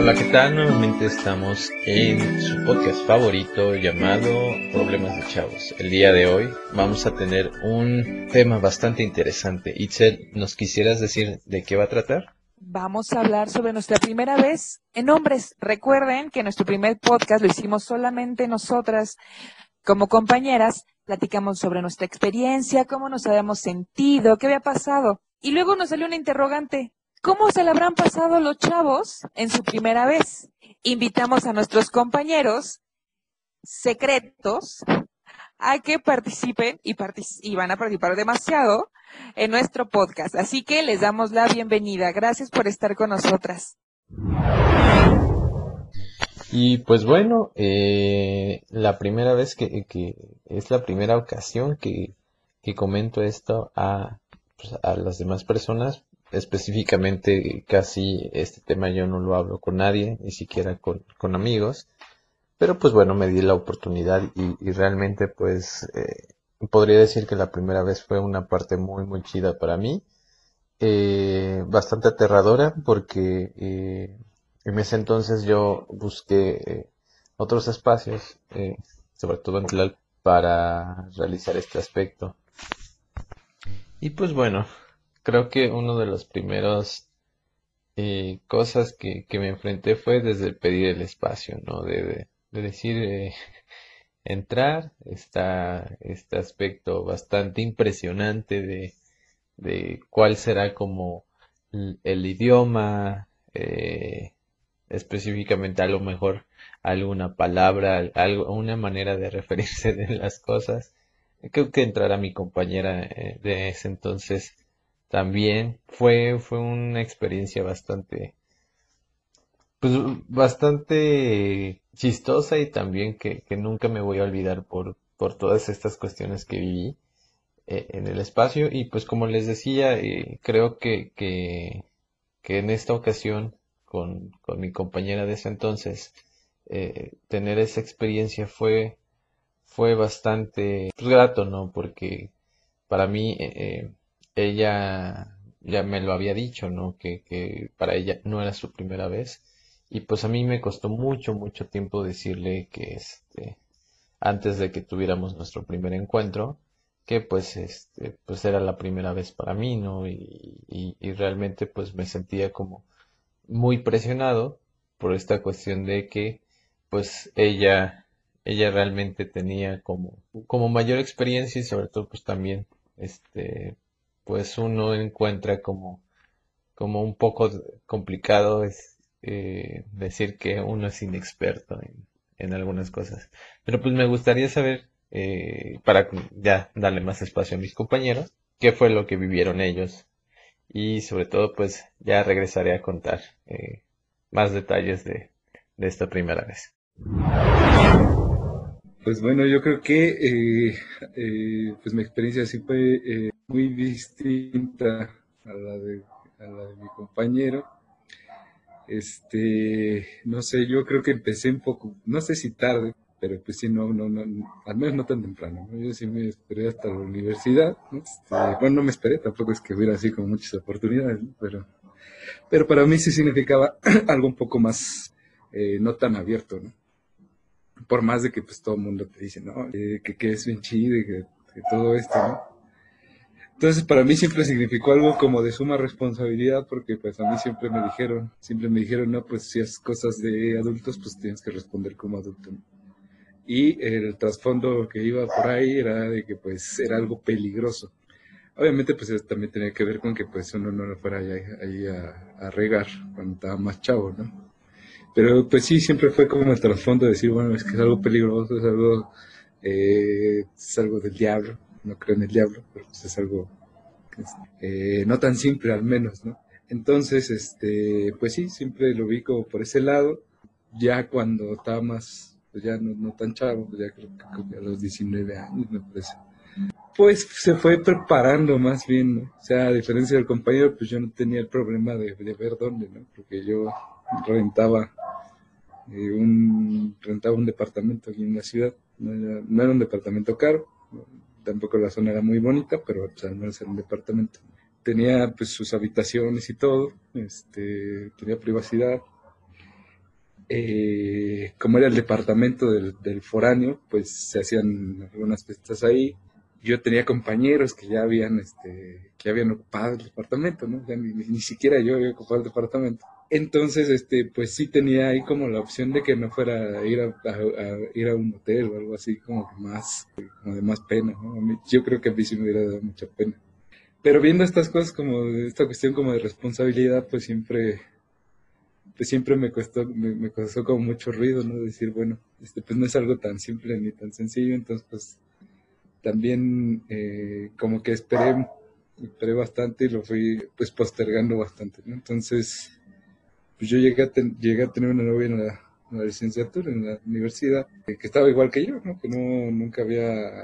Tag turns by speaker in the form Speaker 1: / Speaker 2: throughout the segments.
Speaker 1: Hola, ¿qué tal? Nuevamente estamos en su podcast favorito llamado Problemas de Chavos. El día de hoy vamos a tener un tema bastante interesante. Itzel, ¿nos quisieras decir de qué va a tratar?
Speaker 2: Vamos a hablar sobre nuestra primera vez en hombres. Recuerden que nuestro primer podcast lo hicimos solamente nosotras como compañeras. Platicamos sobre nuestra experiencia, cómo nos habíamos sentido, qué había pasado. Y luego nos salió una interrogante. ¿Cómo se le habrán pasado los chavos en su primera vez? Invitamos a nuestros compañeros secretos a que participen y, y, van a participar demasiado en nuestro podcast. Así que les damos la bienvenida. Gracias por estar con nosotras.
Speaker 1: Y pues bueno, eh, la primera vez que, es la primera ocasión que, que comento esto a, pues, a las demás personas, específicamente casi este tema yo no lo hablo con nadie, ni siquiera con, amigos. Pero pues bueno, me di la oportunidad y, realmente pues eh, podría decir que la primera vez fue una parte muy muy chida para mí. Eh, bastante aterradora porque eh, en ese entonces yo busqué otros espacios, sobre todo en Tlal, para realizar este aspecto. Y pues bueno, creo que uno de los primeros eh, cosas que, me enfrenté fue desde pedir el espacio, ¿no? De, decir, eh, entrar, está este aspecto bastante impresionante de, de cuál será como el, idioma, eh, específicamente a lo mejor alguna palabra, algo, una manera de referirse de las cosas. Creo que entrará mi compañera de ese entonces también fue, fue una experiencia bastante, pues bastante chistosa y también que, nunca me voy a olvidar por, por todas estas cuestiones que viví eh, en el espacio. Y pues como les decía, eh, creo que, que, en esta ocasión con, con, mi compañera de ese entonces, eh, tener esa experiencia fue, fue bastante grato, ¿no? Porque para mí ella ya me lo había dicho, ¿no? Que, que para ella no era su primera vez. Y pues a mí me costó mucho, mucho tiempo decirle que este, antes de que tuviéramos nuestro primer encuentro, que pues este, pues era la primera vez para mí, ¿no? Y, y, realmente pues me sentía como muy presionado por esta cuestión de que pues ella, ella realmente tenía como, como mayor experiencia y sobre todo pues también este pues uno encuentra como, como un poco complicado es, eh, decir que uno es inexperto en, en, algunas cosas. Pero pues me gustaría saber, eh, para ya darle más espacio a mis compañeros, qué fue lo que vivieron ellos y sobre todo pues ya regresaré a contar eh, más detalles de, de esta primera vez.
Speaker 3: Pues bueno, yo creo que pues mi experiencia sí fue muy distinta a la de, a la de mi compañero. Este, no sé, yo creo que empecé un poco, no sé si tarde, pero pues sí, no, no, no, al menos no tan temprano. Yo sí me esperé hasta la universidad. Este, bueno, no me esperé, tampoco es que hubiera así como muchas oportunidades, pero, pero para mí sí significaba algo un poco más, eh, no tan abierto, ¿no? Por más de que pues todo el mundo te dice, ¿no? Eh, que, que es bien chido y que, que todo esto, ¿no? Entonces para mí siempre significó algo como de suma responsabilidad porque pues a mí siempre me dijeron, siempre me dijeron, no, pues si haces cosas de adultos pues tienes que responder como adulto. Y el trasfondo que iba por ahí era de que pues era algo peligroso. Obviamente pues también tenía que ver con que pues uno no fuera ahí, a, regar cuando estaba más chavo, ¿no? Pero pues sí, siempre fue como el trasfondo de decir, bueno, es que es algo peligroso, es algo, eh, es algo del diablo no creo en el diablo, pero pues es algo eh, no tan simple al menos, ¿no? Entonces, este, pues sí, siempre lo como por ese lado. Ya cuando estaba más, pues ya no, tan chavo, pues ya creo que a los 19 años me parece. Pues se fue preparando más bien, ¿no? O sea, a diferencia del compañero, pues yo no tenía el problema de, ver dónde, ¿no? Porque yo rentaba eh, un rentaba un departamento aquí en la ciudad, no era, no era un departamento caro, tampoco la zona era muy bonita, pero al menos era un departamento. Tenía pues sus habitaciones y todo, este, tenía privacidad. eh, como era el departamento del, foráneo, pues se hacían algunas fiestas ahí. Yo tenía compañeros que ya habían, este, que habían ocupado el departamento, ¿no? ni, ni, siquiera yo había ocupado el departamento. Entonces, este, pues sí tenía ahí como la opción de que no fuera a ir a, a, ir a un hotel o algo así como más, como de más pena, ¿no? yo creo que a mí sí me hubiera dado mucha pena. Pero viendo estas cosas como, esta cuestión como de responsabilidad, pues siempre, pues siempre me costó, me, me costó como mucho ruido, ¿no? Decir, bueno, este, pues no es algo tan simple ni tan sencillo, entonces pues también eh, como que esperé, esperé bastante y lo fui pues postergando bastante, ¿no? Entonces, pues yo llegué a, llegué a tener una novia en la, en la, licenciatura, en la universidad, que estaba igual que yo, ¿no? Que no, nunca había,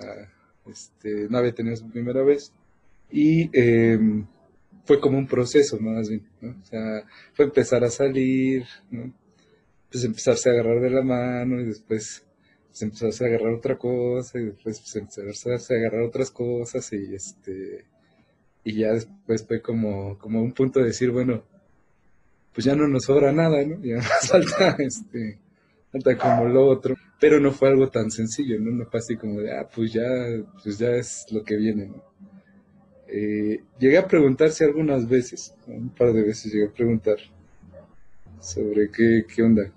Speaker 3: este, no había tenido su primera vez. Y eh, fue como un proceso más bien, ¿no? O sea, fue empezar a salir. Pues empezarse a agarrar de la mano y después pues empezarse a agarrar otra cosa y después pues empezarse a agarrar otras cosas y este y ya después fue como, como un punto de decir, bueno, pues ya no nos sobra nada, ¿no? Ya nos falta este falta como lo otro, pero no fue algo tan sencillo, ¿no? No fue así como de, ah, pues ya, pues ya es lo que viene, ¿no? Eh, llegué a preguntarse algunas veces, un par de veces llegué a preguntar sobre qué, qué onda,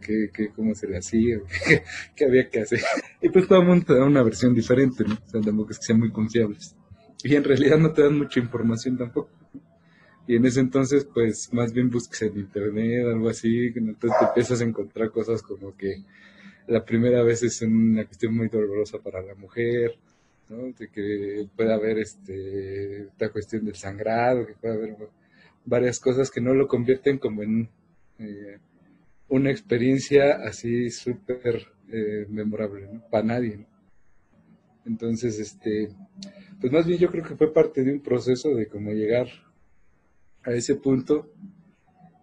Speaker 3: qué, qué, cómo se le hacía, qué, qué, había que hacer. Y pues todo el mundo te da una versión diferente, ¿no? O sea, tampoco es que sean muy confiables. Y en realidad no te dan mucha información tampoco. Y en ese entonces, pues más bien busques en internet, algo así, entonces te empiezas a encontrar cosas como que la primera vez es una cuestión muy dolorosa para la mujer, de que pueda haber este, esta cuestión del sangrado, que pueda haber varias cosas que no lo convierten como en eh, una experiencia así súper eh, memorable, Para nadie, Entonces, este, pues más bien yo creo que fue parte de un proceso de cómo llegar a ese punto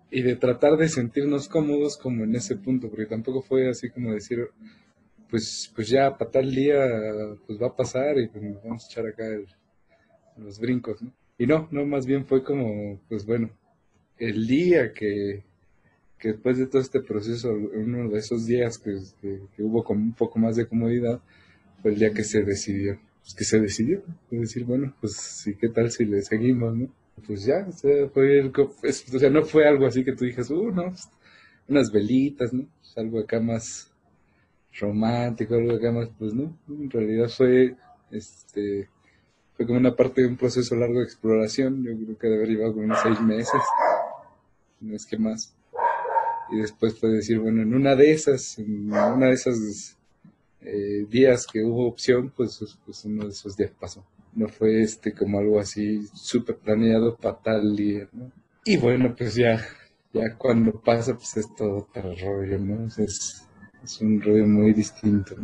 Speaker 3: y de tratar de sentirnos cómodos como en ese punto, porque tampoco fue así como decir, pues, pues ya para tal día pues va a pasar y pues vamos a echar acá los brincos, ¿no? Y no, no, más bien fue como, pues bueno, el día que, que después de todo este proceso, uno de esos días que, que, hubo como un poco más de comodidad, fue el día que se decidió, pues que se decidió, decir, bueno, pues sí, ¿qué tal si le seguimos, no? Pues ya, o sea, no fue algo así que tú dijes, uh, no, pues, unas velitas, ¿no? Pues algo acá más, romántico, algo que más, pues no, en realidad fue, este, fue como una parte de un proceso largo de exploración, yo creo que debe haber llevado como unos seis meses, no es que más, y después fue decir, bueno, en una de esas, en una de esas eh, días que hubo opción, pues, pues uno de esos días pasó, no fue este como algo así súper planeado para tal. Y bueno, pues ya, ya cuando pasa, pues es todo para rollo, ¿no? Es, es un rollo muy distinto.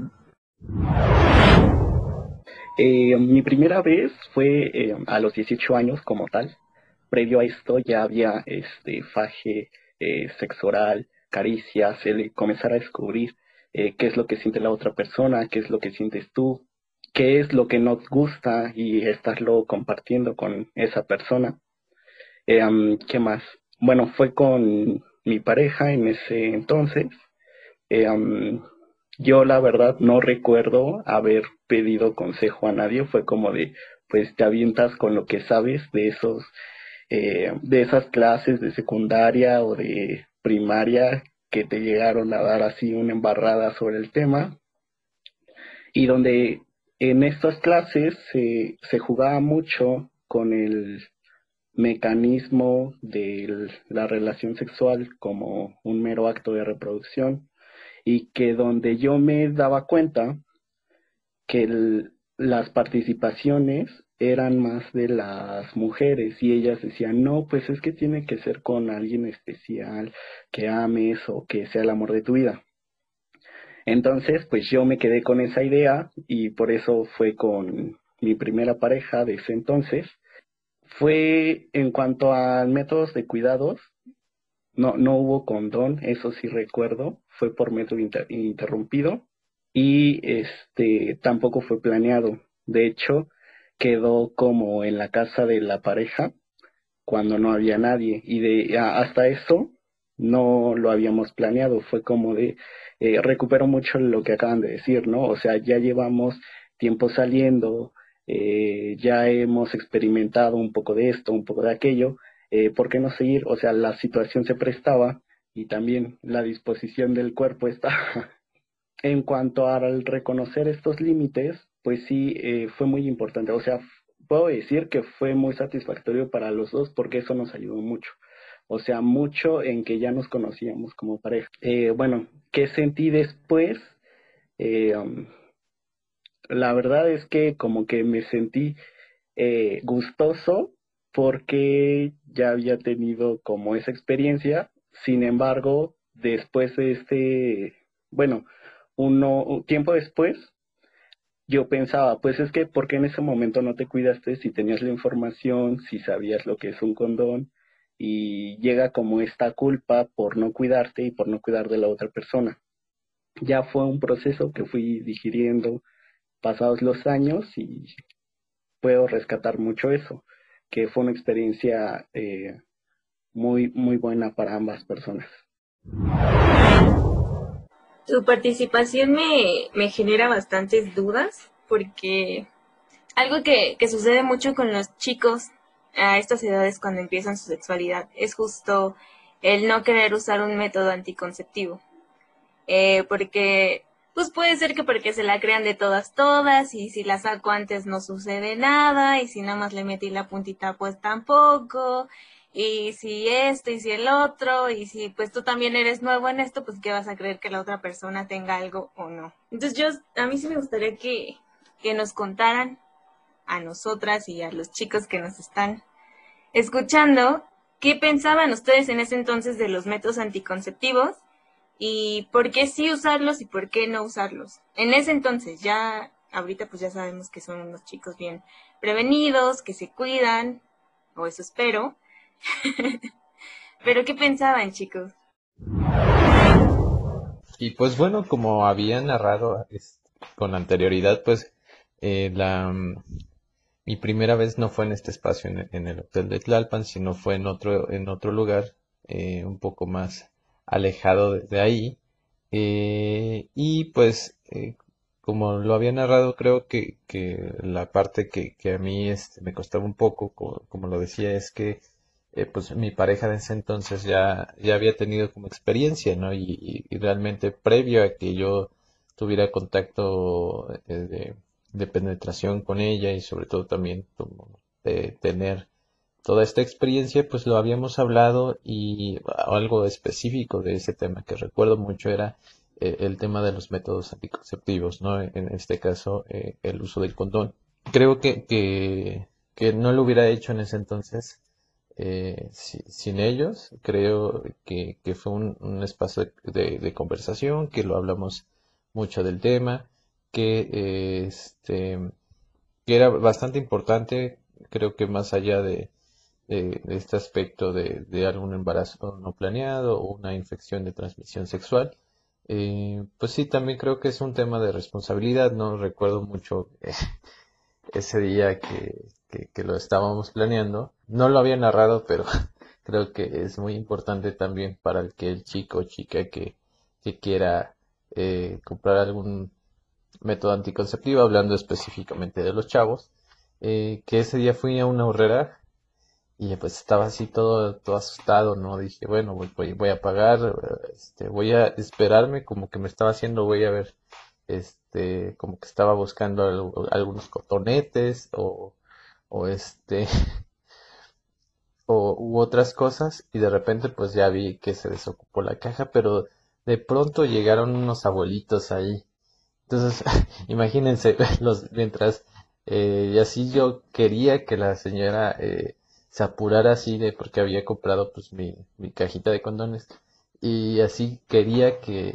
Speaker 4: Eh, mi primera vez fue eh, a los 18 años como tal. Previo a esto ya había este faje, eh, sexo oral, caricias, comenzar a descubrir eh, qué es lo que siente la otra persona, qué es lo que sientes tú, qué es lo que nos gusta y estarlo compartiendo con esa persona. ¿Qué más? Bueno, fue con mi pareja en ese entonces eh, yo la verdad no recuerdo haber pedido consejo a nadie, fue como de, pues te avientas con lo que sabes de esos, eh, de esas clases de secundaria o de primaria que te llegaron a dar así una embarrada sobre el tema y donde en estas clases se, jugaba mucho con el mecanismo de la relación sexual como un mero acto de reproducción y que donde yo me daba cuenta que las participaciones eran más de las mujeres y ellas decían, no, pues es que tiene que ser con alguien especial, que ames o que sea el amor de tu vida. Entonces, pues yo me quedé con esa idea y por eso fue con mi primera pareja de ese entonces. Fue en cuanto a métodos de cuidados, no, no hubo condón, eso sí recuerdo, fue por método interrumpido y este tampoco fue planeado. De hecho, quedó como en la casa de la pareja cuando no había nadie y de hasta eso no lo habíamos planeado, fue como de, eh, recupero mucho lo que acaban de decir, ¿no? O sea, ya llevamos tiempo saliendo, eh, ya hemos experimentado un poco de esto, un poco de aquello, eh, ¿por qué no seguir? O sea, la situación se prestaba y también la disposición del cuerpo está. en cuanto al reconocer estos límites, pues sí, eh, fue muy importante. O sea, puedo decir que fue muy satisfactorio para los dos porque eso nos ayudó mucho. O sea, mucho en que ya nos conocíamos como pareja. Eh, bueno, ¿qué sentí después? Eh, um, la verdad es que como que me sentí eh, gustoso porque ya había tenido como esa experiencia. Sin embargo, después de este, bueno, un tiempo después, yo pensaba, pues es que, ¿por qué en ese momento no te cuidaste si tenías la información, si sabías lo que es un condón? Y llega como esta culpa por no cuidarte y por no cuidar de la otra persona. Ya fue un proceso que fui digiriendo pasados los años y puedo rescatar mucho eso, que fue una experiencia eh, muy, muy buena para ambas personas.
Speaker 5: Tu participación me, me genera bastantes dudas porque algo que, que sucede mucho con los chicos a estas edades cuando empiezan su sexualidad es justo el no querer usar un método anticonceptivo. Eh, porque, pues puede ser que porque se la crean de todas, todas, y si la saco antes no sucede nada, y si nada más le metí la puntita, pues tampoco, y si esto y si el otro, y si pues tú también eres nuevo en esto, pues qué vas a creer que la otra persona tenga algo o no. Entonces yo, a mí sí me gustaría que, que nos contaran a nosotras y a los chicos que nos están escuchando, qué pensaban ustedes en ese entonces de los métodos anticonceptivos y por qué sí usarlos y por qué no usarlos. En ese entonces, ya ahorita pues ya sabemos que son unos chicos bien prevenidos, que se cuidan, o eso espero, Pero ¿qué pensaban, chicos?
Speaker 1: Y pues bueno, como había narrado con anterioridad, pues eh, la mi primera vez no fue en este espacio en, el hotel de Tlalpan, sino fue en otro en otro lugar eh, un poco más alejado de, ahí. Eh, y pues como lo había narrado, creo que, que la parte que, que a mí este, me costaba un poco, como lo decía, es que eh, pues mi pareja de ese entonces ya, ya había tenido como experiencia, ¿no? Y, realmente previo a que yo tuviera contacto eh, de, penetración con ella y sobre todo también de tener toda esta experiencia, pues lo habíamos hablado y algo específico de ese tema que recuerdo mucho era eh, el tema de los métodos anticonceptivos, ¿no? En este caso, el uso del condón. Creo que, que no lo hubiera hecho en ese entonces eh, sin ellos. Creo que, fue un, espacio de, conversación, que lo hablamos mucho del tema, que, este, que era bastante importante, creo que más allá de, este aspecto de, algún embarazo no planeado o una infección de transmisión sexual. Eh, pues sí, también creo que es un tema de responsabilidad, no recuerdo mucho eh, ese día que, que, lo estábamos planeando. No lo había narrado, pero creo que es muy importante también para el que el chico o chica que, que quiera eh, comprar algún método anticonceptivo, hablando específicamente de los chavos, eh, que ese día fui a una horrera y pues estaba así todo, todo asustado, ¿no? Dije, bueno, voy, voy a pagar, este, voy a esperarme como que me estaba haciendo, voy a ver, este, como que estaba buscando algunos cotonetes o o este o u otras cosas y de repente pues ya vi que se desocupó la caja pero de pronto llegaron unos abuelitos ahí. Entonces imagínense los mientras eh, y así yo quería que la señora eh, se apurara así de porque había comprado pues mi, mi cajita de condones y así quería que,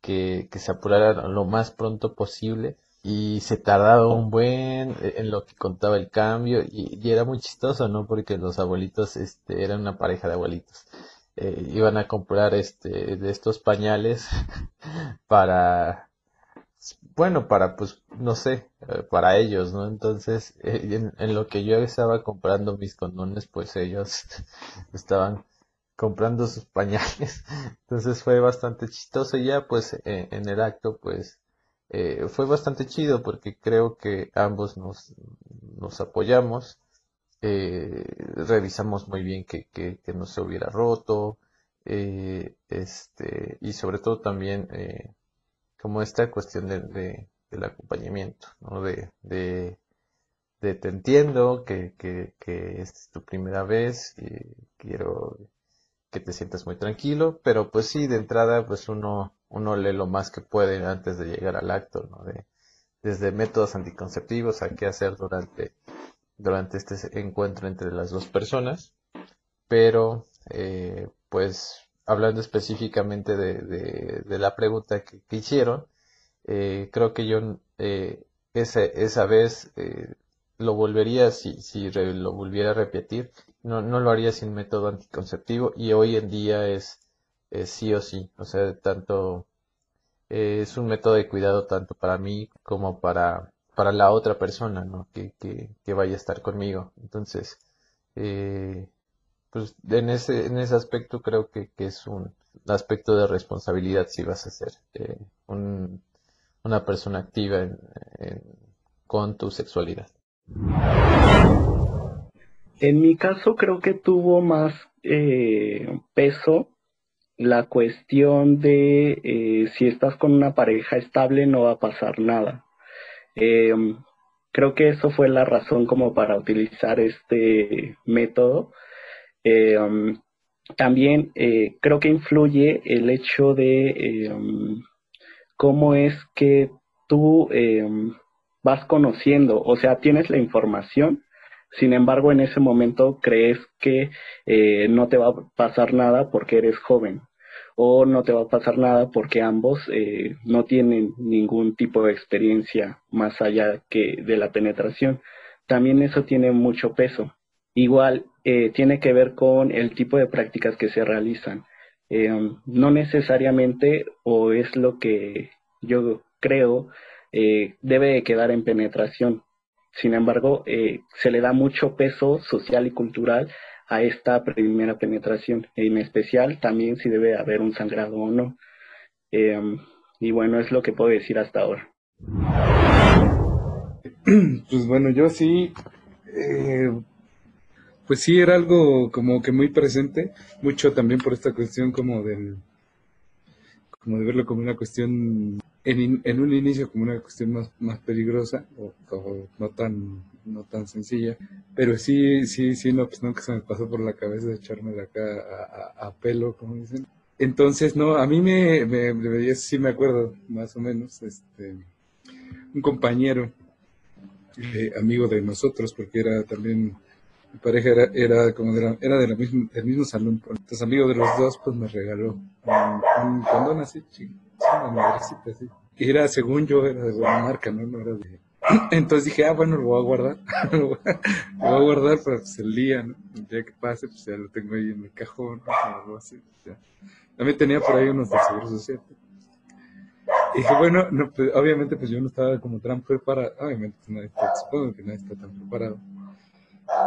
Speaker 1: que, que se apurara lo más pronto posible y se tardaba un buen en lo que contaba el cambio y, era muy chistoso, ¿no? Porque los abuelitos, este, eran una pareja de abuelitos. Eh, iban a comprar este de estos pañales para bueno para pues no sé eh, para ellos no entonces eh, en, lo que yo estaba comprando mis condones pues ellos estaban comprando sus pañales. Entonces fue bastante chistoso y ya pues eh, en el acto pues eh, fue bastante chido porque creo que ambos nos, apoyamos, eh, revisamos muy bien que, que, no se hubiera roto, este, y sobre todo también como esta cuestión de, del acompañamiento, ¿no? de, de te entiendo, que, que, que es tu primera vez, y quiero que te sientas muy tranquilo, pero pues sí, de entrada, pues uno, uno lee lo más que puede antes de llegar al acto, ¿no? De, desde métodos anticonceptivos a qué hacer durante, durante este encuentro entre las dos personas, pero eh, pues hablando específicamente de, la pregunta que, hicieron, eh, creo que yo eh, esa, esa vez lo volvería, si, si lo volviera a repetir, no, no lo haría sin método anticonceptivo y hoy en día es, sí o sí, o sea, tanto eh, es un método de cuidado tanto para mí como para, para la otra persona, ¿no? Que, que, vaya a estar conmigo. Entonces, eh, pues en ese, en ese aspecto creo que, es un aspecto de responsabilidad si vas a ser eh, una persona activa con tu sexualidad.
Speaker 4: En mi caso creo que tuvo más eh, peso la cuestión de eh, si estás con una pareja estable no va a pasar nada. Em, creo que eso fue la razón como para utilizar este método. Em, también eh, creo que influye el hecho de em, cómo es que tú vas conociendo, o sea, tienes la información, sin embargo, en ese momento crees que eh, no te va a pasar nada porque eres joven o no te va a pasar nada porque ambos eh, no tienen ningún tipo de experiencia más allá que de la penetración. También eso tiene mucho peso. Igual eh, tiene que ver con el tipo de prácticas que se realizan. no necesariamente, o es lo que yo creo, debe quedar en penetración. Sin embargo, eh, se le da mucho peso social y cultural a esta primera penetración, en especial también si debe haber un sangrado o no. Em, y bueno, es lo que puedo decir hasta ahora.
Speaker 3: Pues bueno, yo sí, eh, pues sí era algo como que muy presente, mucho también por esta cuestión como del, como de verlo como una cuestión en, un inicio como una cuestión más, más peligrosa o, no tan no tan sencilla pero sí sí sí no pues nunca se me pasó por la cabeza de echarme de acá a, pelo como dicen. Entonces no a mí me, me, me, sí me acuerdo más o menos este un compañero eh, amigo de nosotros porque era también mi pareja era, era como de era de la misma, del mismo salón. Entonces amigo de los dos pues me regaló un, un condón así chico era, según yo, era de buena marca, ¿no? no era de... Entonces dije, ah, bueno, lo voy a guardar. lo, voy a, guardar para pues, el día, ¿no? El día que pase, pues ya lo tengo ahí en el cajón, ¿no? También tenía por ahí unos de seguro social. Y dije, bueno, no, pues, obviamente pues yo no estaba como tan preparado, obviamente pues, nadie está, supongo que nadie está tan preparado.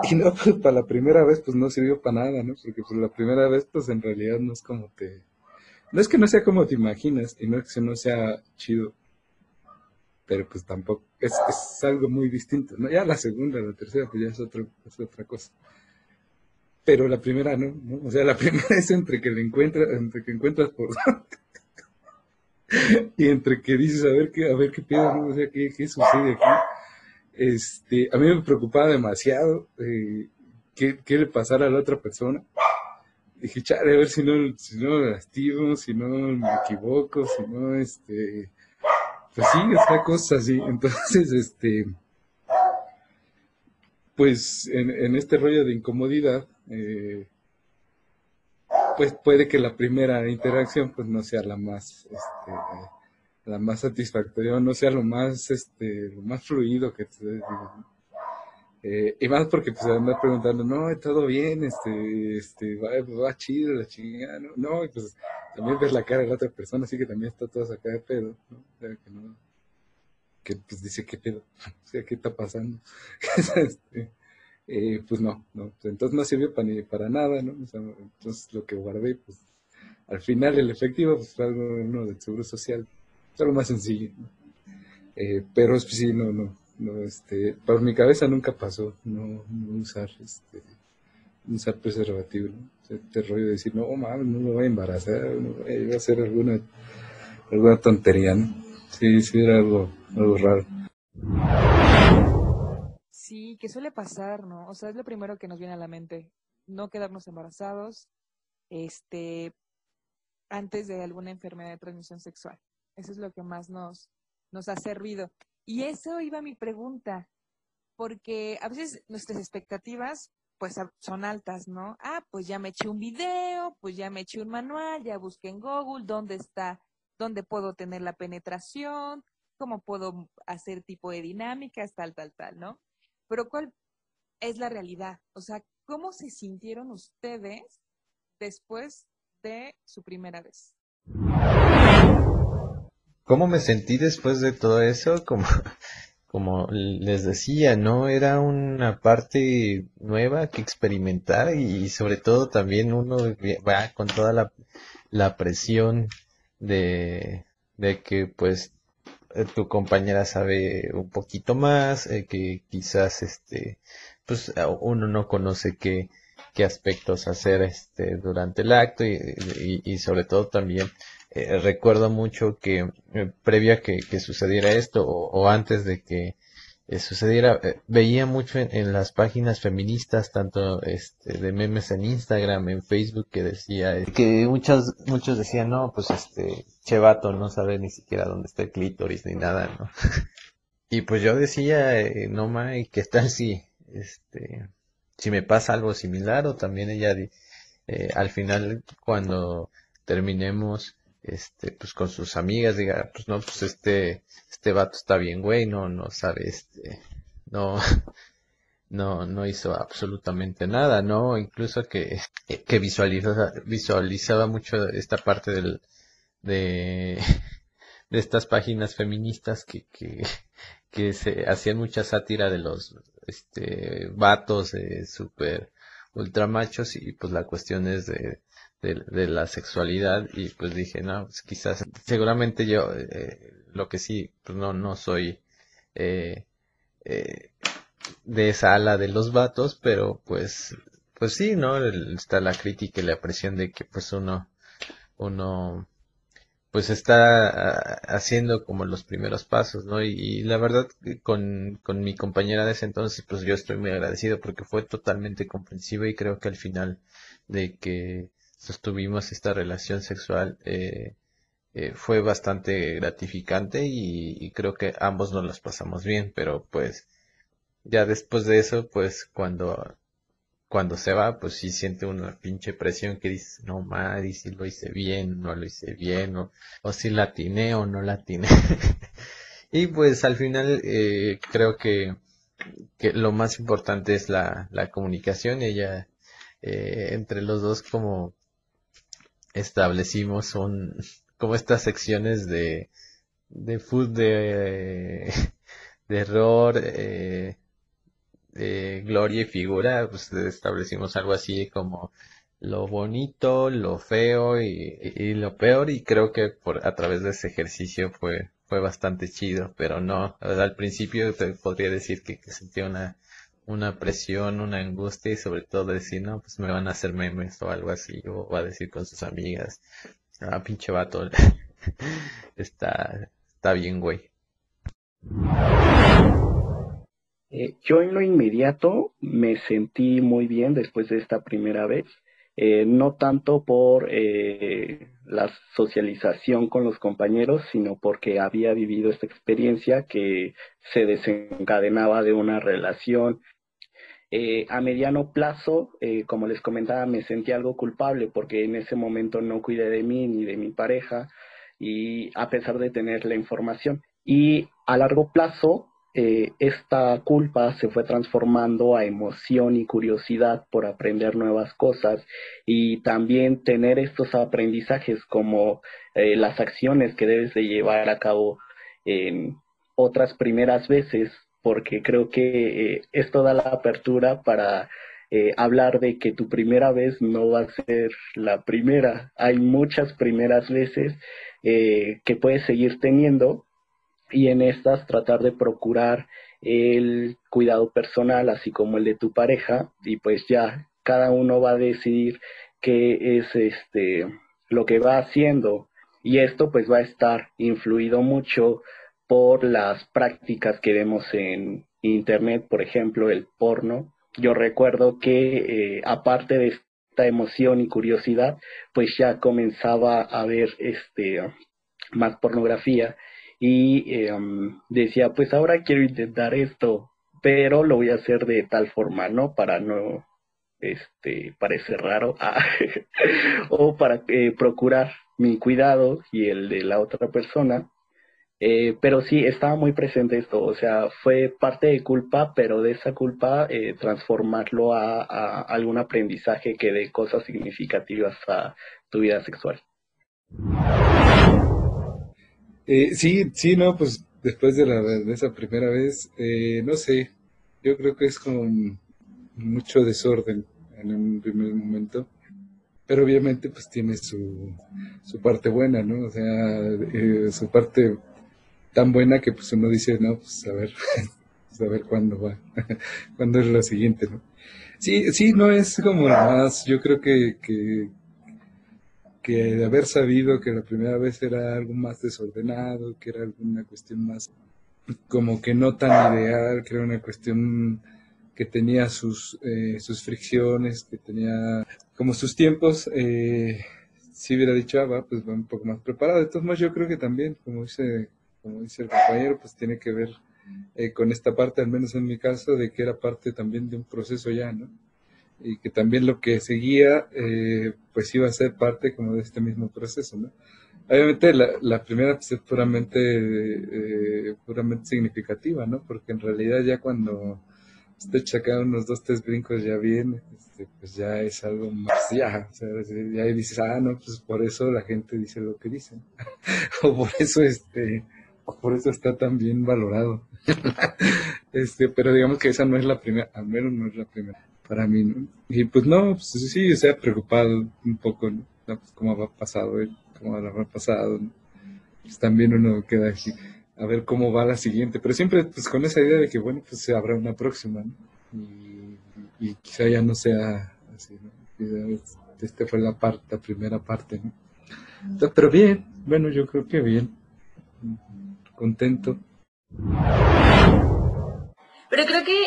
Speaker 3: Y no, pues para la primera vez pues no sirvió para nada, ¿no? Porque pues la primera vez pues en realidad no es como te, no es que no sea como te imaginas y no es que no sea chido, pero pues tampoco, es, algo muy distinto, ¿no? Ya la segunda, la tercera, pues ya es, es otra cosa. Pero la primera no, ¿no? O sea, la primera es entre que le encuentras, entre que encuentras por y entre que dices a ver qué, a ver qué pedo, ¿no? O sea, qué, qué sucede aquí. Este, a mí me preocupaba demasiado eh, qué, qué le pasara a la otra persona dije, chale, a ver si no, si no lastimo, si no me equivoco, si no, este, pues sí, está cosas así. Entonces, este, pues en, en este rollo de incomodidad, eh, pues puede que la primera interacción pues no sea la más, este, la más satisfactoria, no sea lo más, este, lo más fluido que te, eh, y más porque pues andar preguntando, no, todo bien, este, este, va, chido la chingada, no, no, y pues también ves la cara de la otra persona, así que también está toda sacada de pedo, ¿no? Que no, que pues dice, ¿qué pedo? O sea, ¿qué está pasando? este, eh, pues no, no, entonces no sirvió para, ni para nada, ¿no? entonces lo que guardé, pues al final el efectivo pues, fue algo uno del seguro social, algo más sencillo, eh, pero pues, sí, no, no, no, este, por mi cabeza nunca pasó no, usar, este, usar preservativo, ¿no? Este rollo de decir, no, mames, no me voy a embarazar, no voy a hacer alguna, alguna tontería, ¿no? Sí, sí, era algo, algo raro.
Speaker 2: Sí, que suele pasar, ¿no? O sea, es lo primero que nos viene a la mente, no quedarnos embarazados, este, antes de alguna enfermedad de transmisión sexual. Eso es lo que más nos, nos ha servido. Y eso iba mi pregunta, porque a veces nuestras expectativas pues son altas, ¿no? Ah, pues ya me eché un video, pues ya me eché un manual, ya busqué en Google dónde está, dónde puedo tener la penetración, cómo puedo hacer tipo de dinámicas, tal, tal, tal, ¿no? Pero ¿cuál es la realidad? O sea, ¿cómo se sintieron ustedes después de su primera vez?
Speaker 1: ¿Cómo me sentí después de todo eso? Como, les decía, ¿no? Era una parte nueva que experimentar y, sobre todo también uno va con toda la, presión de, de que pues eh, tu compañera sabe un poquito más, eh, que quizás este, pues uno no conoce qué, qué aspectos hacer este durante el acto y, sobre todo también eh, recuerdo mucho que previo a que, sucediera esto o, antes de que sucediera veía mucho en, las páginas feministas tanto este de memes en Instagram en Facebook que decía que muchos muchos decían no pues este chevato no sabe ni siquiera dónde está el clítoris ni nada, ¿no? y pues yo decía, eh, no mames, ¿qué tal si, este, si me pasa algo similar? O también ella, eh, al final, cuando terminemos, este, pues con sus amigas, diga, pues no, pues este, este vato está bien, güey, no, no sabe, este, no, no, no hizo absolutamente nada, ¿no? Incluso que, que visualizaba, visualizaba mucho esta parte del, de, de estas páginas feministas que, que, que, se hacían mucha sátira de los este, vatos eh, super ultramachos y pues la cuestión es de, de, la sexualidad y pues dije, no, pues quizás, seguramente yo, eh, lo que sí, pues no, no soy eh, eh, de esa ala de los vatos, pero pues, pues sí, ¿no? está la crítica y la presión de que pues uno, uno pues está ah, haciendo como los primeros pasos, ¿no? Y, la verdad con, con, mi compañera de ese entonces, pues yo estoy muy agradecido porque fue totalmente comprensiva y creo que al final de que sostuvimos esta relación sexual eh, eh, fue bastante gratificante y, creo que ambos nos las pasamos bien, pero pues ya después de eso, pues cuando cuando se va, pues sí siente una pinche presión que dice, no madre, si lo hice bien, no lo hice bien, o, o si latiné o no latiné. y pues al final eh, creo que, que, lo más importante es la, la comunicación. Ella, eh, entre los dos como establecimos un, como estas secciones de, de food de, de error, eh, de gloria y figura, pues establecimos algo así como lo bonito, lo feo y, lo peor y creo que por a través de ese ejercicio fue fue bastante chido, pero no, al principio te podría decir que, sentía una una presión, una angustia y sobre todo decir, no, pues me van a hacer memes o algo así, o va a decir con sus amigas, ah, pinche vato, está, está bien, güey.
Speaker 4: Eh, yo en lo inmediato me sentí muy bien después de esta primera vez, eh, no tanto por eh, la socialización con los compañeros, sino porque había vivido esta experiencia que se desencadenaba de una relación. A mediano plazo, como les comentaba, me sentí algo culpable porque en ese momento no cuidé de mí ni de mi pareja y a pesar de tener la información. Y a largo plazo eh, esta culpa se fue transformando a emoción y curiosidad por aprender nuevas cosas y también tener estos aprendizajes como eh, las acciones que debes de llevar a cabo en otras primeras veces porque creo que eh, esto da la apertura para eh, hablar de que tu primera vez no va a ser la primera. Hay muchas primeras veces eh, que puedes seguir teniendo y en estas tratar de procurar el cuidado personal, así como el de tu pareja, y pues ya cada uno va a decidir qué es este lo que va haciendo y esto pues va a estar influido mucho por las prácticas que vemos en internet, por ejemplo, el porno. Yo recuerdo que eh, aparte de esta emoción y curiosidad, pues ya comenzaba a ver este más pornografía y em, decía, pues ahora quiero intentar esto, pero lo voy a hacer de tal forma, ¿no? Para no este parecer raro ah, o para eh, procurar mi cuidado y el de la otra persona eh, pero sí, estaba muy presente esto, o sea, fue parte de culpa, pero de esa culpa eh, transformarlo a, algún aprendizaje que dé cosas significativas a tu vida sexual.
Speaker 3: Eh, sí, sí, no, pues después de, la, de esa primera vez, no sé, yo creo que es como mucho desorden en un primer momento pero obviamente pues tiene su, su parte buena, ¿no? O sea, su parte tan buena que pues uno dice, no, pues a ver, pues, a ver cuándo va, cuándo es lo siguiente, ¿no? Sí, sí, no es como más, yo creo que, que, que de haber sabido que la primera vez era algo más desordenado, que era alguna cuestión más como que no tan ideal, que era una cuestión que tenía sus, eh, sus fricciones, que tenía como sus tiempos, eh, si hubiera dicho, ah, va, pues va un poco más preparado. De todos modos, yo creo que también, como dice como dice el compañero, pues tiene que ver eh, con esta parte, al menos en mi caso, de que era parte también de un proceso ya, ¿no? Y que también lo que seguía, eh, pues iba a ser parte como de este mismo proceso, ¿no? Obviamente la, la primera pues, es puramente, eh, puramente significativa, ¿no? Porque en realidad ya cuando usted chaca unos dos, tres brincos ya bien, este, pues ya es algo más, ya, o sea, ya dices, ah, no, pues por eso la gente dice lo que dice, o por eso, este, por eso está tan bien valorado. este, pero digamos que esa no es la primera, al menos no es la primera para mí, ¿no? Y pues no, pues sí, se ha preocupado un poco, ¿no? Pues, cómo ha pasado cómo habrá pasado, Pues también uno queda aquí a ver cómo va la siguiente, pero siempre pues con esa idea de que bueno, pues habrá una próxima. Y, quizá ya no sea así, ¿no? Esta fue la parte, la primera parte, ¿no? pero bien, bueno, yo creo que bien contento.
Speaker 5: Pero creo que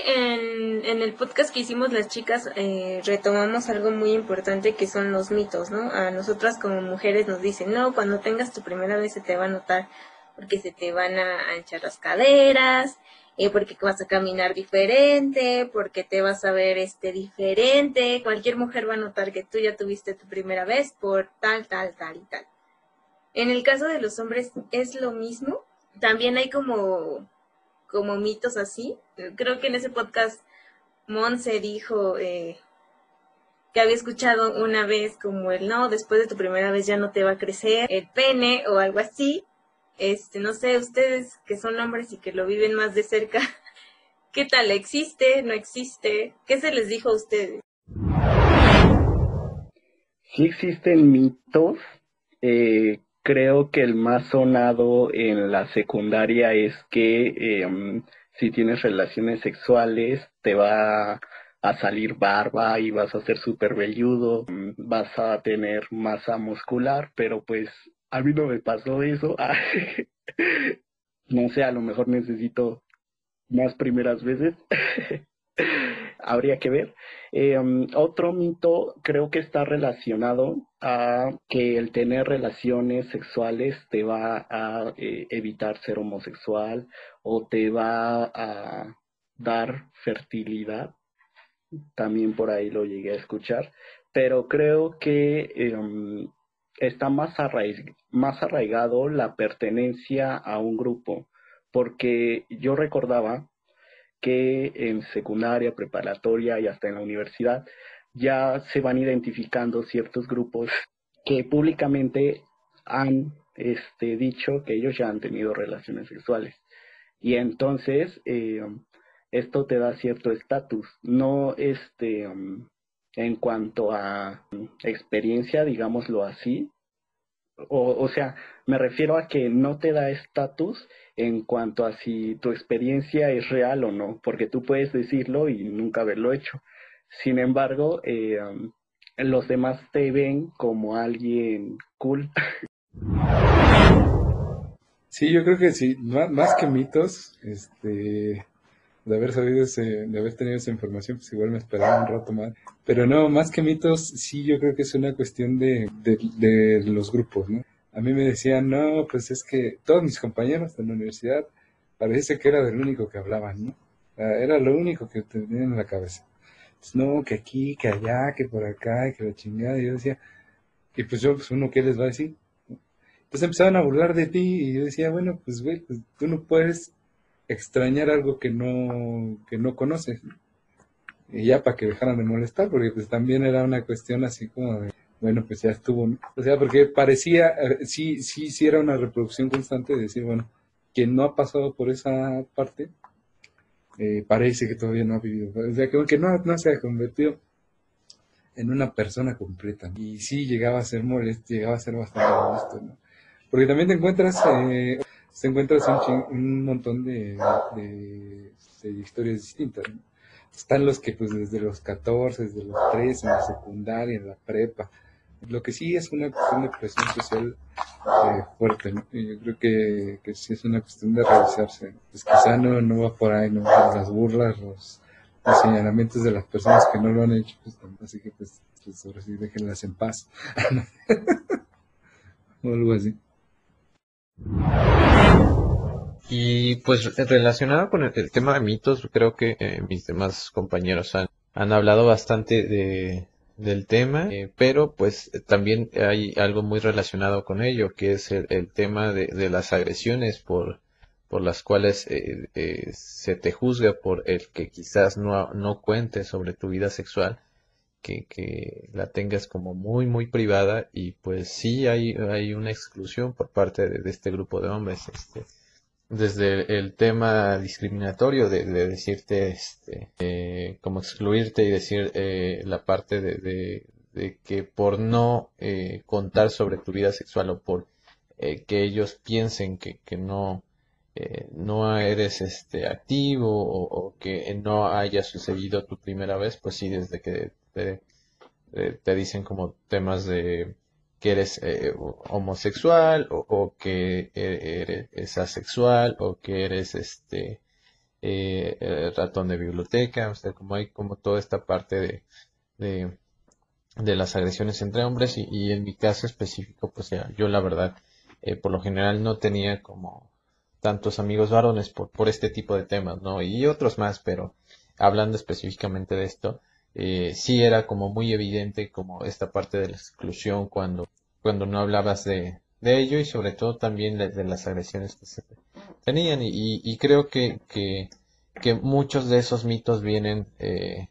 Speaker 5: en, el podcast que hicimos las chicas eh, retomamos algo muy importante que son los mitos, ¿no? A nosotras como mujeres nos dicen, no, cuando tengas tu primera vez se te va a notar porque se te van a hinchar las caderas, eh, porque vas a caminar diferente, porque te vas a ver este diferente. Cualquier mujer va a notar que tú ya tuviste tu primera vez por tal, tal, tal y tal. En el caso de los hombres es lo mismo también hay como, como mitos así. Creo que en ese podcast Monse dijo eh, que había escuchado una vez como el no, después de tu primera vez ya no te va a crecer el pene o algo así. Este, no sé, ustedes que son hombres y que lo viven más de cerca, ¿qué tal? ¿Existe? ¿No existe? ¿Qué se les dijo a ustedes?
Speaker 4: Sí existen mitos eh, creo que el más sonado en la secundaria es que em, si tienes relaciones sexuales te va a salir barba y vas a ser súper velludo, mm, vas a tener masa muscular, pero pues a mí no me pasó eso. no sé, a lo mejor necesito más primeras veces. Habría que ver. Em, otro mito creo que está relacionado a que el tener relaciones sexuales te va a eh, evitar ser homosexual o te va a dar fertilidad. También por ahí lo llegué a escuchar, pero creo que em, está más, más arraigado la pertenencia a un grupo, porque yo recordaba que en secundaria, preparatoria y hasta en la universidad ya se van identificando ciertos grupos que públicamente han este, dicho que ellos ya han tenido relaciones sexuales. Y entonces eh, esto te da cierto estatus, no este en cuanto a experiencia, digámoslo así. O, o sea, me refiero a que no te da estatus en cuanto a si tu experiencia es real o no, porque tú puedes decirlo y nunca haberlo hecho. Sin embargo, eh, um, los demás te ven como alguien cool.
Speaker 3: Sí, yo creo que sí, más, que mitos, este, de haber sabido ese, de haber tenido esa información, pues igual me esperaba un rato más. Pero no, más que mitos, sí, yo creo que es una cuestión de, de, los grupos, ¿no? A mí me decían, no, pues es que todos mis compañeros de la universidad parece que era del único que hablaban, ¿no? Era lo único que tenían en la cabeza. No, que aquí, que allá, que por acá, que la chingada. Y yo decía, y pues yo, pues uno, ¿qué les va a decir? Entonces empezaban a burlar de ti y yo decía, bueno, pues güey, pues, tú no puedes extrañar algo que no, que no conoces. Y ya para que dejaran de molestar, porque pues también era una cuestión así como de, bueno, pues ya estuvo, O sea, porque parecía, sí, sí, sí era una reproducción constante de decir, bueno, quien no ha pasado por esa parte, eh, parece que todavía no ha vivido. O sea, que, no, no se ha convertido en una persona completa. Y sí llegaba a ser molesto, llegaba a ser bastante molesto, ¿no? Porque también te encuentras, eh, encuentras un, montón de, historias distintas. Están los que pues desde los 14, desde los 13, en la secundaria, en la prepa. Lo que sí es una cuestión de presión social eh, fuerte, yo creo que, que, sí es una cuestión de revisarse. Pues quizá no, no va por ahí, ¿no? Las burlas, los, señalamientos de las personas que no lo han hecho, pues, así que pues, pues ahora sí déjenlas en paz. o algo así.
Speaker 1: Y pues relacionado con el, tema de mitos, creo que eh, mis demás compañeros han, han hablado bastante de, del tema, eh, pero pues también hay algo muy relacionado con ello, que es el, tema de, de, las agresiones por, por las cuales eh, se te juzga por el que quizás no, no cuente sobre tu vida sexual que, que, la tengas como muy, muy privada y pues sí hay, hay una exclusión por parte de, este grupo de hombres. Este, desde el, tema discriminatorio de, decirte, este, eh, como excluirte y decir eh, la parte de, de, que por no eh, contar sobre tu vida sexual o por que ellos piensen que, no, no eres este activo o, o, que no haya sucedido tu primera vez, pues sí, desde que te, eh, te dicen como temas de que eres eh, homosexual o, que e, eres asexual o que eres este eh, ratón de biblioteca, o como hay como toda esta parte de, de, las agresiones entre hombres y, en mi caso específico, pues ya, yo la verdad, por lo general no tenía como tantos amigos varones por, por este tipo de temas, ¿no? Y otros más, pero hablando específicamente de esto, eh, sí era como muy evidente como esta parte de la exclusión cuando, cuando no hablabas de, de ello y sobre todo también de, las agresiones que se tenían y, creo que, que, que, muchos de esos mitos vienen eh,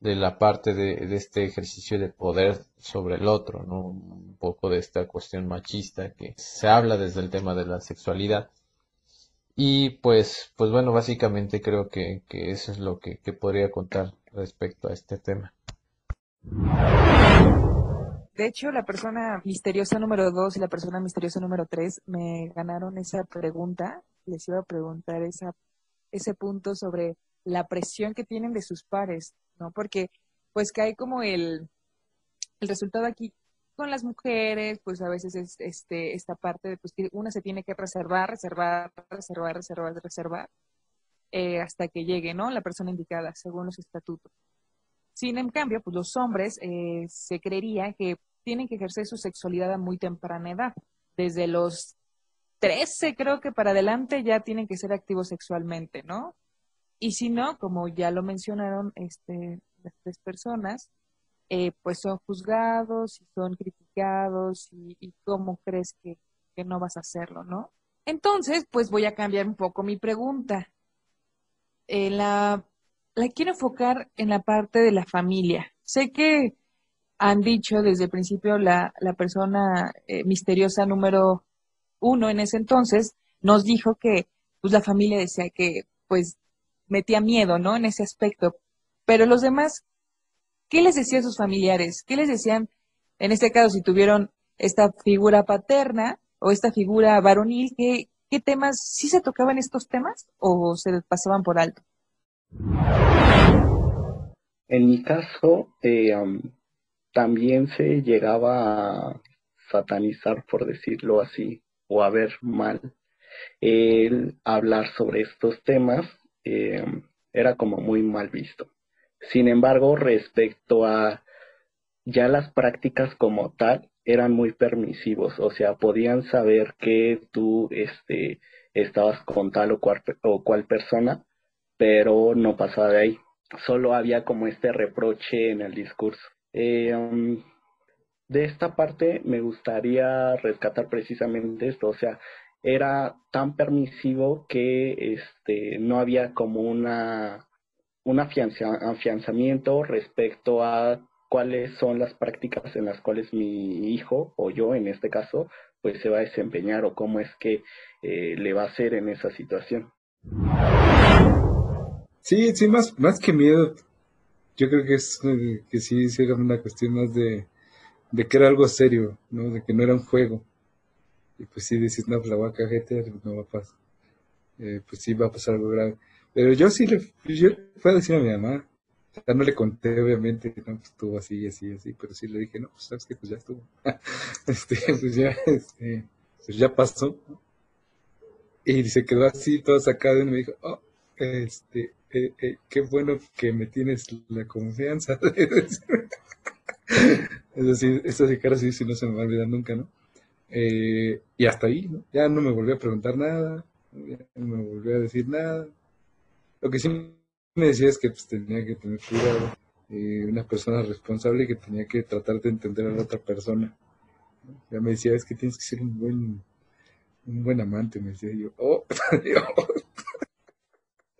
Speaker 1: de la parte de, de, este ejercicio de poder sobre el otro, ¿no? Un poco de esta cuestión machista que se habla desde el tema de la sexualidad. Y pues, pues bueno, básicamente creo que, que eso es lo que, que podría contar respecto a este tema.
Speaker 2: De hecho, la persona misteriosa número dos y la persona misteriosa número tres me ganaron esa pregunta. Les iba a preguntar esa, ese punto sobre la presión que tienen de sus pares, ¿no? Porque pues cae como el, el resultado aquí con las mujeres, pues a veces es este, esta parte de pues que una se tiene que reservar, reservar, reservar, reservar, reservar, eh, hasta que llegue, ¿no? La persona indicada, según los estatutos. Sin en cambio, pues los hombres eh, se creería que tienen que ejercer su sexualidad a muy temprana edad. Desde los 13, creo que para adelante ya tienen que ser activos sexualmente, ¿no? Y si no, como ya lo mencionaron este, las tres personas, eh, pues son juzgados y son criticados y, cómo crees que, que no vas a hacerlo, ¿no? Entonces, pues voy a cambiar un poco mi pregunta. Eh, la, la quiero enfocar en la parte de la familia. Sé que han dicho desde el principio la, la persona eh, misteriosa número uno en ese entonces nos dijo que pues la familia decía que pues metía miedo, ¿no? En ese aspecto. Pero los demás, ¿qué les decían sus familiares? ¿Qué les decían, en este caso, si tuvieron esta figura paterna o esta figura varonil, qué, temas, sí se tocaban estos temas o se pasaban por alto?
Speaker 4: En mi caso, eh, también se llegaba a satanizar, por decirlo así, o a ver mal el hablar sobre estos temas eh, era como muy mal visto. Sin embargo, respecto a ya las prácticas como tal, eran muy permisivos, o sea, podían saber que tú este, estabas con tal o cual, persona, pero no pasaba de ahí. Solo había como este reproche en el discurso. Eh, um, de esta parte me gustaría rescatar precisamente esto, o sea, era tan permisivo que este, no había como una, un afianzamiento respecto a cuáles son las prácticas en las cuales mi hijo o yo en este caso pues se va a desempeñar o cómo es que eh, le va a hacer en esa situación.
Speaker 3: Sí, sí, más, más que miedo, yo creo que es que sí, era una cuestión más de, de que era algo serio, ¿no? De que no era un juego. Y pues sí dices, no, pues la voy a no va a pasar. Eh, pues sí va a pasar algo grave. Pero yo sí le, yo fui a decir a mi mamá, sea, no le conté obviamente que no, pues, estuvo así, así, así, pero sí le dije, no, pues sabes que pues ya estuvo. este, pues ya, este, pues ya pasó. Y se quedó así, todo sacado y me dijo, oh, este, eh, eh, qué bueno que me tienes la confianza. es decir, esa cara sí, sí no se me va a olvidar nunca, ¿no? Eh, y hasta ahí. Ya no me volvió a preguntar nada, ya no me volvió a decir nada. Lo que sí me decía es que pues, tenía que tener cuidado, eh, una persona responsable que tenía que tratar de entender a la otra persona. Ya me decía, es que tienes que ser un buen, un buen amante, me decía yo. Oh,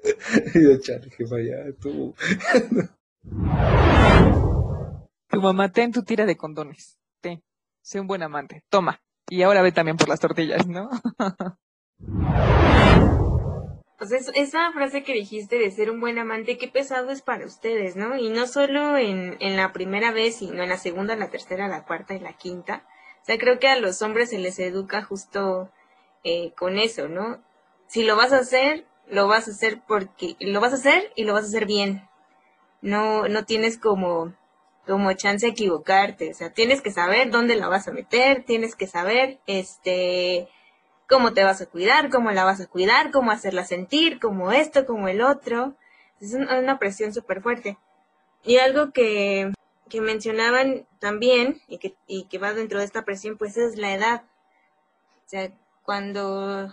Speaker 3: y yo, chale, jefa, ya, tú.
Speaker 2: tu mamá, ten tu tira de condones. Ten, sé un buen amante. Toma. Y ahora ve también por las tortillas, ¿no?
Speaker 5: Pues esa frase que dijiste de ser un buen amante, qué pesado es para ustedes, ¿no? Y no solo en, en la primera vez, sino en la segunda, la tercera, la cuarta y la quinta. O sea, creo que a los hombres se les educa justo eh, con eso, ¿no? Si lo vas a hacer, lo vas a hacer porque lo vas a hacer y lo vas a hacer bien. No, no tienes como como chance de equivocarte, o sea, tienes que saber dónde la vas a meter, tienes que saber, este, cómo te vas a cuidar, cómo la vas a cuidar, cómo hacerla sentir, como esto, como el otro. Es una presión súper fuerte. Y algo que, que mencionaban también, y que, y que va dentro de esta presión, pues es la edad. O sea, cuando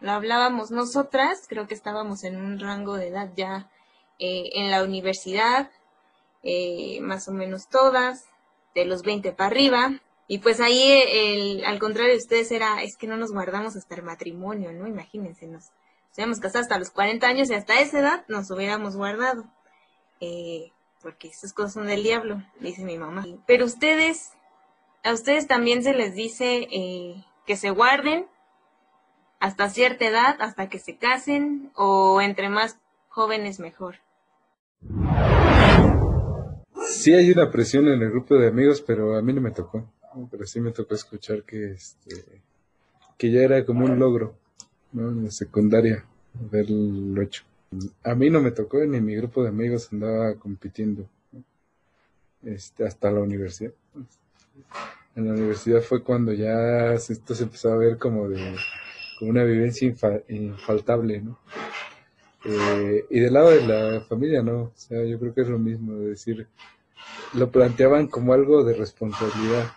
Speaker 5: lo hablábamos nosotras, creo que estábamos en un rango de edad ya eh, en la universidad, eh, más o menos todas, de los 20 para arriba. Y pues ahí, el, al contrario de ustedes, era, es que no nos guardamos hasta el matrimonio, ¿no? Imagínense, nos, habíamos casado hasta los 40 años y hasta esa edad nos hubiéramos guardado. Eh, porque esas cosas son del diablo, dice mi mamá. Pero ustedes, a ustedes también se les dice eh, que se guarden hasta cierta edad, hasta que se casen, o entre más jóvenes mejor
Speaker 3: sí hay una presión en el grupo de amigos, pero a mí no me tocó. Pero sí me tocó escuchar que, este, que ya era como un logro, ¿no? En la secundaria, haberlo hecho. A mí no me tocó, ni mi grupo de amigos andaba compitiendo este, hasta la universidad. En la universidad fue cuando ya esto se empezó a ver como de como una vivencia infaltable, ¿no? Eh, y del lado de la familia, no. O sea, yo creo que es lo mismo, de decir, lo planteaban como algo de responsabilidad.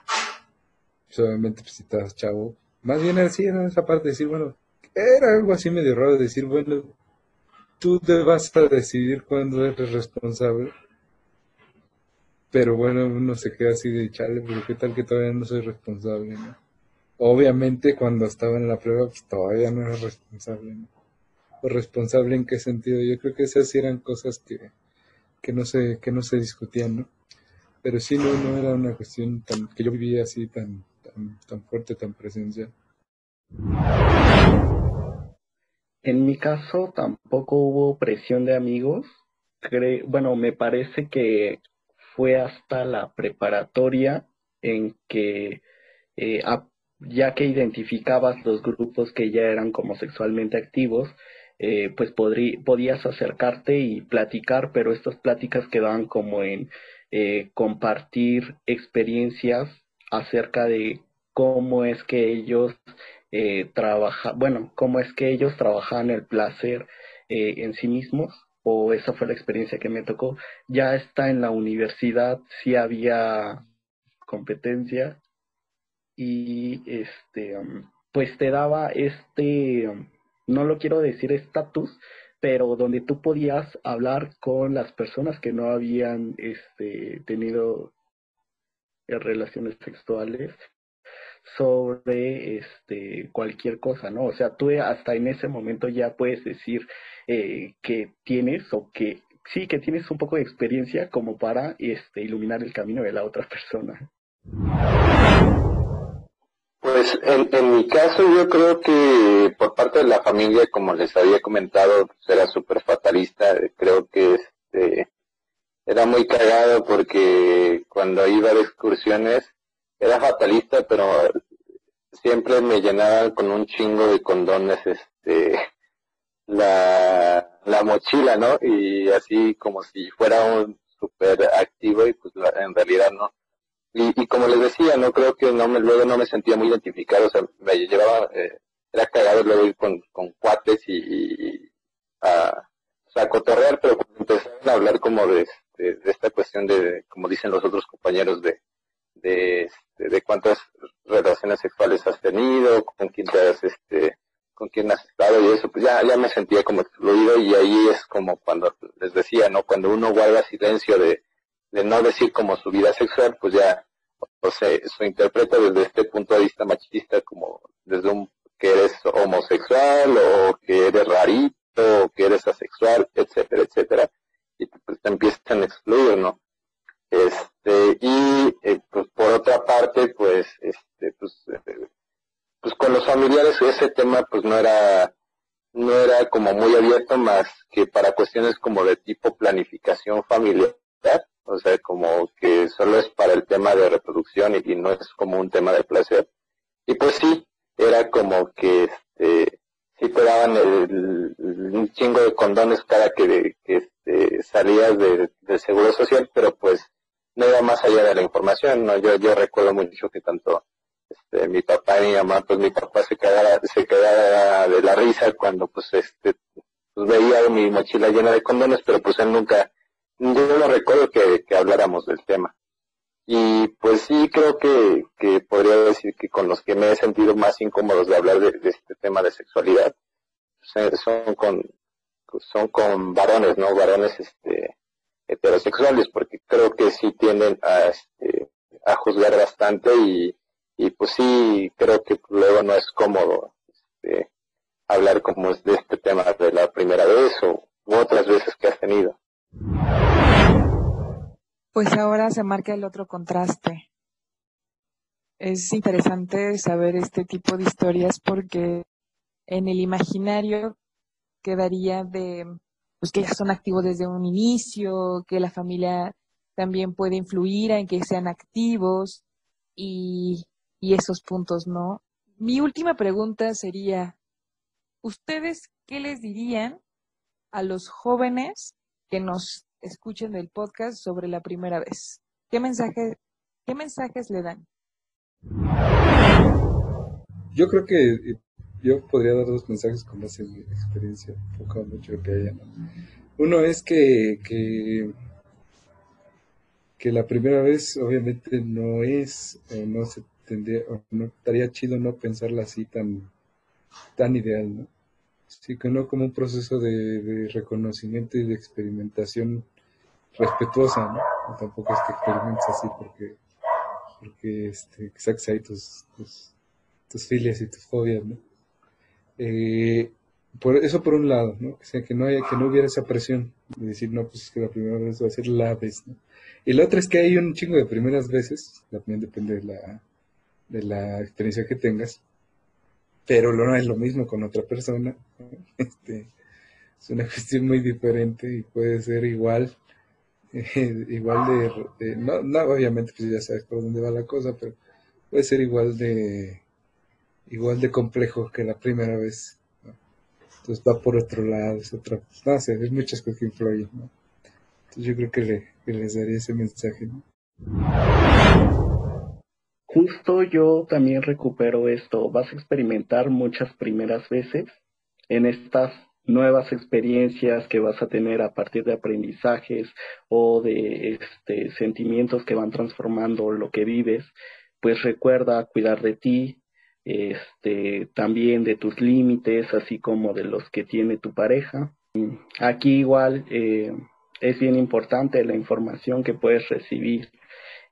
Speaker 3: Obviamente, pues si estás chavo, más bien así en esa parte de decir, bueno, era algo así medio raro de decir, bueno, tú te vas a decidir cuándo eres responsable. Pero bueno, uno se queda así de chale, pero qué tal que todavía no soy responsable, ¿no? Obviamente cuando estaba en la prueba, pues todavía no era responsable, ¿no? ¿O responsable en qué sentido? Yo creo que esas eran cosas que, que no se, que no se discutían, ¿no? Pero sí no, no era una cuestión tan, que yo vivía así tan, tan, fuerte, tan presencial.
Speaker 4: En mi caso tampoco hubo presión de amigos. bueno, me parece que fue hasta la preparatoria en que eh, ya que identificabas los grupos que ya eran como sexualmente activos, eh, pues podías acercarte y platicar, pero estas pláticas quedaban como en eh, compartir experiencias acerca de cómo es que ellos eh, trabajan, bueno, cómo es que ellos trabajaban el placer en sí mismos, o esa fue la experiencia que me tocó. Ya está en la universidad, sí había competencia y este, pues te daba este no lo quiero decir estatus, pero donde tú podías hablar con las personas que no habían este, tenido eh, relaciones sexuales sobre este cualquier cosa, ¿no? O sea, tú hasta en ese momento ya puedes decir eh, que tienes o que sí que tienes un poco de experiencia como para este iluminar el camino de la otra persona.
Speaker 6: Pues en, en, mi caso yo creo que por parte de la familia, como les había comentado, era súper fatalista. Creo que este era muy cagado porque cuando iba de excursiones era fatalista, pero siempre me llenaban con un chingo de condones este la, la mochila, ¿no? Y así como si fuera un súper activo y pues en realidad no y, y, como les decía, no creo que no me, luego no me sentía muy identificado, o sea, me llevaba, eh, era cagado luego ir con, cuates y, a, a cotorrear, pero empezaron a hablar como de, de, esta cuestión de, como dicen los otros compañeros, de, de, este, de, cuántas relaciones sexuales has tenido, con quién te has, este, con quién has estado y eso, pues ya, ya me sentía como excluido y ahí es como cuando les decía, ¿no? Cuando uno guarda silencio de, de no decir como su vida sexual, pues ya o se, se interpreta desde este punto de vista machista como desde un que eres homosexual o que eres rarito o que eres asexual, etcétera, etcétera, y pues te empiezan a excluir, ¿no? Este, y eh, pues por otra parte, pues, este, pues, eh, pues con los familiares ese tema pues no era, no era como muy abierto más que para cuestiones como de tipo planificación familiar, o sea, como que solo es para el tema de reproducción y, no es como un tema de placer. Y pues sí, era como que este, sí te daban el, un chingo de condones cada que, que este, salías de, del seguro social, pero pues no iba más allá de la información, ¿no? Yo, yo recuerdo mucho que tanto este, mi papá y mi mamá, pues mi papá se quedaba, se quedaba de la risa cuando pues este, pues veía mi mochila llena de condones, pero pues él nunca, yo no recuerdo que, habláramos del tema. Y pues sí, creo que, que, podría decir que con los que me he sentido más incómodos de hablar de, este tema de sexualidad son con, son con varones, ¿no? Varones este, heterosexuales, porque creo que sí tienden a, este, a juzgar bastante y, y pues sí, creo que luego no es cómodo este, hablar como de este tema de la primera vez o otras veces que has tenido.
Speaker 2: Pues ahora se marca el otro contraste. Es interesante saber este tipo de historias porque en el imaginario quedaría de pues que ya son activos desde un inicio, que la familia también puede influir en que sean activos y, esos puntos, ¿no? Mi última pregunta sería, ¿ustedes qué les dirían a los jóvenes que nos escuchen el podcast sobre la primera vez? ¿Qué, qué mensajes le dan?
Speaker 3: Yo creo que eh, yo podría dar dos mensajes con base en mi experiencia, poco mucho que haya. Uno es que, que, que, la primera vez obviamente no es, o no se tendría, no estaría chido no pensarla así tan, tan ideal, ¿no? Sí, que no como un proceso de, reconocimiento y de experimentación respetuosa, ¿no? tampoco es que experimentes así porque, porque este, saques ahí tus, tus, filias y tus fobias, ¿no? Eh, por, eso por un lado, ¿no? O sea, que no haya, que no hubiera esa presión de decir, no, pues es que la primera vez va a ser la vez, ¿no? Y la otra es que hay un chingo de primeras veces, también depende de la, de la experiencia que tengas, pero no es lo mismo con otra persona. Este, es una cuestión muy diferente y puede ser igual, igual de, no, no, obviamente pues ya sabes por dónde va la cosa, pero puede ser igual de, igual de complejo que la primera vez. Entonces va por otro lado, es otra, no sé, hay muchas cosas que influyen, Entonces yo creo que, le, que les daría ese mensaje, ¿no?
Speaker 4: Justo yo también recupero esto. Vas a experimentar muchas primeras veces en estas nuevas experiencias que vas a tener a partir de aprendizajes o de este, sentimientos que van transformando lo que vives, pues recuerda cuidar de ti, este, también de tus límites, así como de los que tiene tu pareja. Aquí igual eh, es bien importante la información que puedes recibir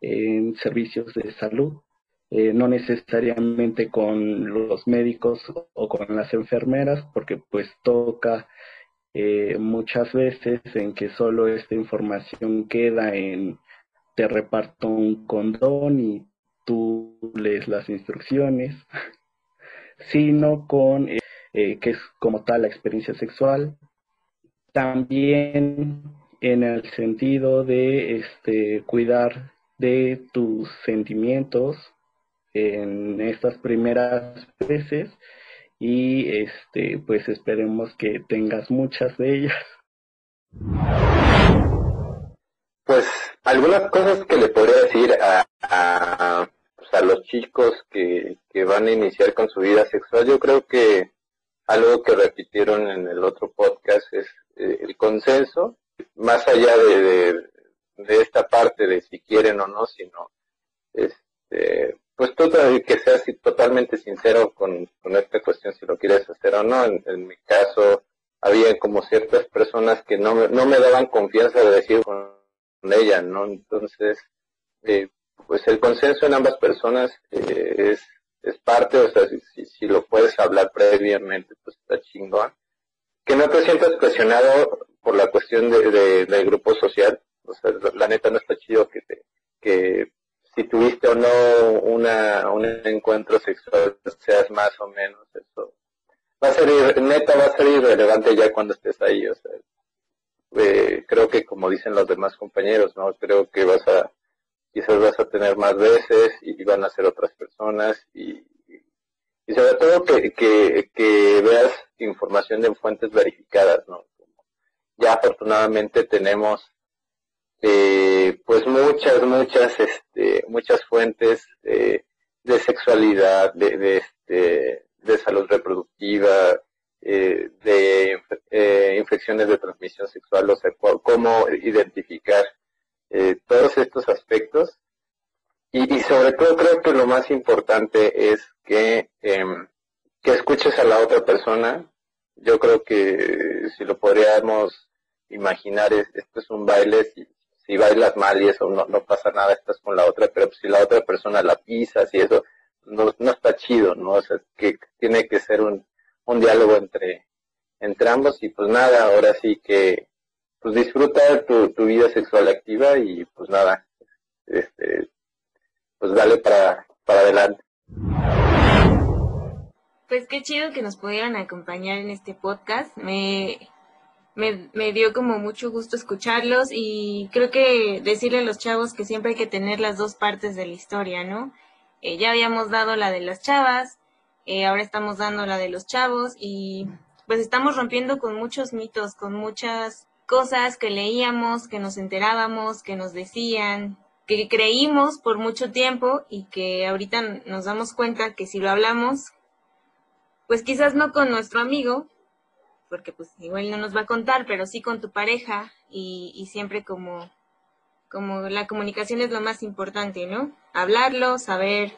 Speaker 4: en servicios de salud, eh, no necesariamente con los médicos o con las enfermeras, porque pues toca eh, muchas veces en que solo esta información queda en te reparto un condón y tú lees las instrucciones, sino con eh, que es como tal la experiencia sexual. También en el sentido de este, cuidar de tus sentimientos en estas primeras veces y este pues esperemos que tengas muchas de ellas.
Speaker 6: Pues algunas cosas que le podría decir a, a los chicos que, que, van a iniciar con su vida sexual, yo creo que algo que repitieron en el otro podcast es eh, el consenso, más allá de, de esta parte de si quieren o no, sino este, pues tú que seas totalmente sincero con, esta cuestión, si lo quieres hacer o no. En, mi caso, había como ciertas personas que no no me daban confianza de decir con ella, ¿no? Entonces, eh, pues el consenso en ambas personas eh, es, parte, o sea, si, si, lo puedes hablar previamente, pues está chingón. Que no te sientas presionado por la cuestión de, del grupo social, o sea, la neta no está chido que te, que si tuviste o no una, un encuentro sexual, seas más o menos eso. Va a ser, neta, va a ser irrelevante ya cuando estés ahí, o sea, eh, creo que como dicen los demás compañeros, ¿no? Creo que vas a, quizás vas a tener más veces y, van a ser otras personas y, sobre todo que, que, que veas información de fuentes verificadas, ¿no? Ya afortunadamente tenemos eh, pues muchas, muchas, este, muchas fuentes eh, de sexualidad, de, de, este, de salud reproductiva, eh, de eh, infecciones de transmisión sexual, o sea, cómo identificar eh, todos estos aspectos. Y, y, sobre todo creo que lo más importante es que, em, que escuches a la otra persona. Yo creo que si lo podríamos imaginar, es, esto es un baile, si, si bailas mal y eso no, no pasa nada, estás con la otra, pero si la otra persona la pisas y eso, no, no está chido, ¿no? O sea, que tiene que ser un, un diálogo entre, entre ambos y pues nada, ahora sí que pues disfruta tu, tu vida sexual activa y pues nada, este, pues dale para, para adelante.
Speaker 5: Pues qué chido que nos pudieran acompañar en este podcast. Me, me, me, dio como mucho gusto escucharlos y creo que decirle a los chavos que siempre hay que tener las dos partes de la historia, ¿no? Eh, ya habíamos dado la de las chavas, eh, ahora estamos dando la de los chavos y pues estamos rompiendo con muchos mitos, con muchas cosas que leíamos, que nos enterábamos, que nos decían, que creímos por mucho tiempo y que ahorita nos damos cuenta que si lo hablamos, pues quizás no con nuestro amigo, porque pues igual no nos va a contar, pero sí con tu pareja y, siempre como, como la comunicación es lo más importante, ¿no? Hablarlo, saber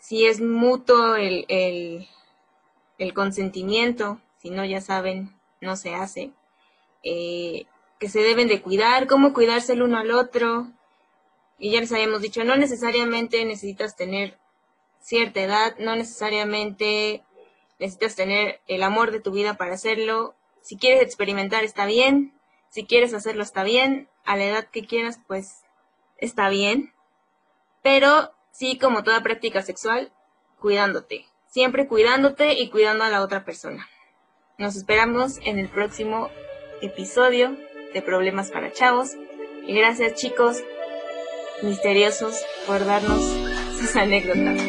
Speaker 5: si es mutuo el, el, el consentimiento, si no ya saben, no se hace. Eh, que se deben de cuidar, cómo cuidarse el uno al otro. Y ya les habíamos dicho, no necesariamente necesitas tener cierta edad, no necesariamente necesitas tener el amor de tu vida para hacerlo. Si quieres experimentar, está bien. Si quieres hacerlo, está bien. A la edad que quieras, pues está bien. Pero sí, como toda práctica sexual, cuidándote. siempre cuidándote y cuidando a la otra persona. Nos esperamos en el próximo episodio de Problemas para Chavos. Y gracias chicos misteriosos por darnos sus anécdotas.